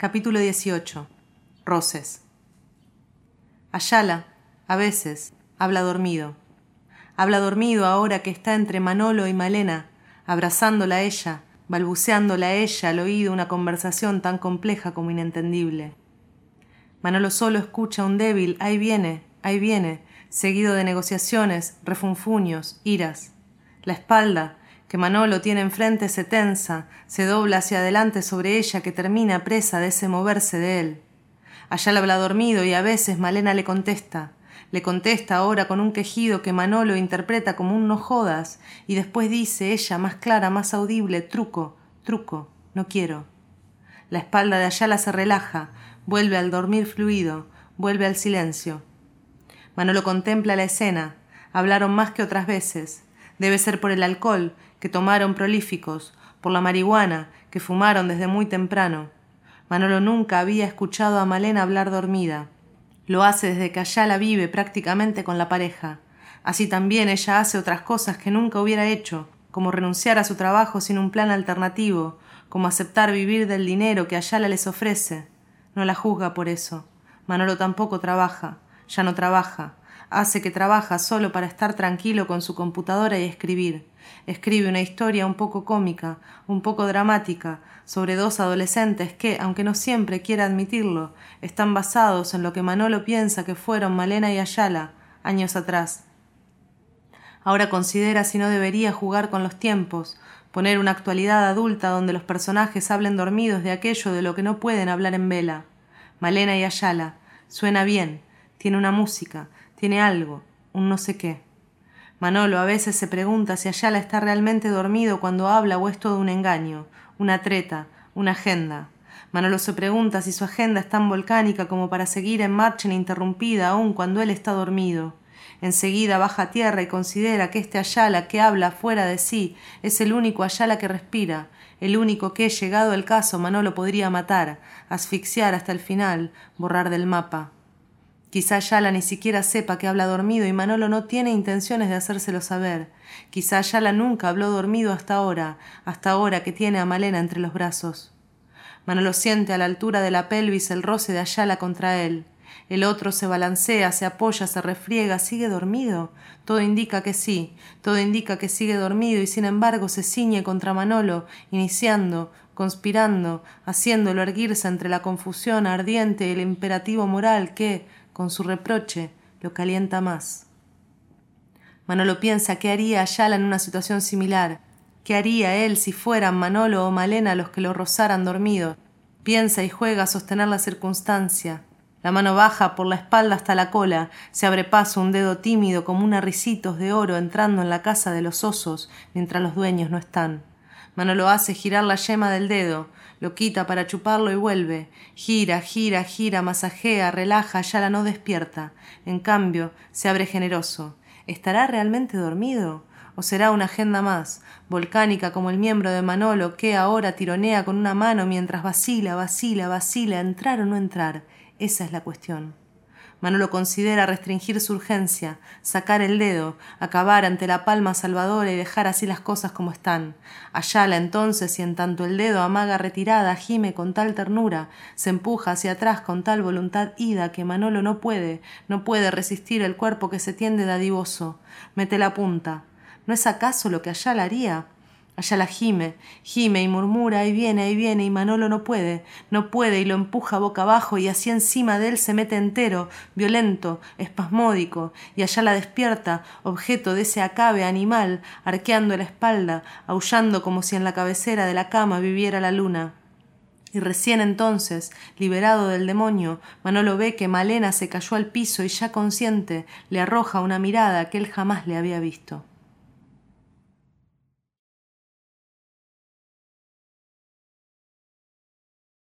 Capítulo 18. Roces. Ayala, a veces, habla dormido. Habla dormido ahora que está entre Manolo y Malena, abrazándola a ella, balbuceándola a ella al oído una conversación tan compleja como inentendible. Manolo solo escucha un débil ahí viene, ahí viene, seguido de negociaciones, refunfuños, iras. La espalda, que Manolo tiene enfrente se tensa, se dobla hacia adelante sobre ella que termina presa de ese moverse de él. Allá la habla dormido y a veces Malena le contesta. Le contesta ahora con un quejido que Manolo interpreta como un no jodas y después dice ella más clara, más audible, truco, truco, no quiero. La espalda de Ayala se relaja, vuelve al dormir fluido, vuelve al silencio. Manolo contempla la escena. Hablaron más que otras veces. Debe ser por el alcohol, que tomaron prolíficos, por la marihuana, que fumaron desde muy temprano. Manolo nunca había escuchado a Malena hablar dormida. Lo hace desde que allá la vive prácticamente con la pareja. Así también ella hace otras cosas que nunca hubiera hecho, como renunciar a su trabajo sin un plan alternativo, como aceptar vivir del dinero que Ayala les ofrece. No la juzga por eso. Manolo tampoco trabaja, ya no trabaja, hace que trabaja solo para estar tranquilo con su computadora y escribir. Escribe una historia un poco cómica, un poco dramática, sobre dos adolescentes que, aunque no siempre quiera admitirlo, están basados en lo que Manolo piensa que fueron Malena y Ayala años atrás. Ahora considera si no debería jugar con los tiempos, poner una actualidad adulta donde los personajes hablen dormidos de aquello de lo que no pueden hablar en vela. Malena y Ayala. Suena bien, tiene una música, tiene algo, un no sé qué. Manolo a veces se pregunta si Ayala está realmente dormido cuando habla o es todo un engaño, una treta, una agenda. Manolo se pregunta si su agenda es tan volcánica como para seguir en marcha ininterrumpida aun cuando él está dormido. Enseguida baja a tierra y considera que este Ayala que habla fuera de sí es el único Ayala que respira, el único que, llegado el caso, Manolo podría matar, asfixiar hasta el final, borrar del mapa. Quizá Yala ni siquiera sepa que habla dormido y Manolo no tiene intenciones de hacérselo saber. Quizá Yala nunca habló dormido hasta ahora, hasta ahora que tiene a Malena entre los brazos. Manolo siente a la altura de la pelvis el roce de Ayala contra él. El otro se balancea, se apoya, se refriega, sigue dormido. Todo indica que sí, todo indica que sigue dormido y sin embargo se ciñe contra Manolo, iniciando, conspirando, haciéndolo erguirse entre la confusión ardiente y el imperativo moral que, con su reproche, lo calienta más. Manolo piensa qué haría Ayala en una situación similar, qué haría él si fueran Manolo o Malena los que lo rozaran dormido. Piensa y juega a sostener la circunstancia. La mano baja por la espalda hasta la cola, se abre paso un dedo tímido como un ricitos de oro entrando en la casa de los osos mientras los dueños no están. Manolo hace girar la yema del dedo, lo quita para chuparlo y vuelve. Gira, gira, gira, masajea, relaja, ya la no despierta. En cambio, se abre generoso. ¿Estará realmente dormido? ¿O será una agenda más, volcánica como el miembro de Manolo que ahora tironea con una mano mientras vacila, vacila, vacila, entrar o no entrar? Esa es la cuestión. Manolo considera restringir su urgencia, sacar el dedo, acabar ante la palma salvadora y dejar así las cosas como están. Ayala entonces, y en tanto el dedo amaga retirada, gime con tal ternura, se empuja hacia atrás con tal voluntad ida que Manolo no puede, no puede resistir el cuerpo que se tiende dadivoso. Mete la punta. ¿No es acaso lo que Ayala haría? Allá la gime, gime y murmura, ahí viene, ahí viene, y Manolo no puede, no puede, y lo empuja boca abajo, y así encima de él se mete entero, violento, espasmódico, y allá la despierta, objeto de ese acabe animal, arqueando la espalda, aullando como si en la cabecera de la cama viviera la luna. Y recién entonces, liberado del demonio, Manolo ve que Malena se cayó al piso y ya consciente le arroja una mirada que él jamás le había visto.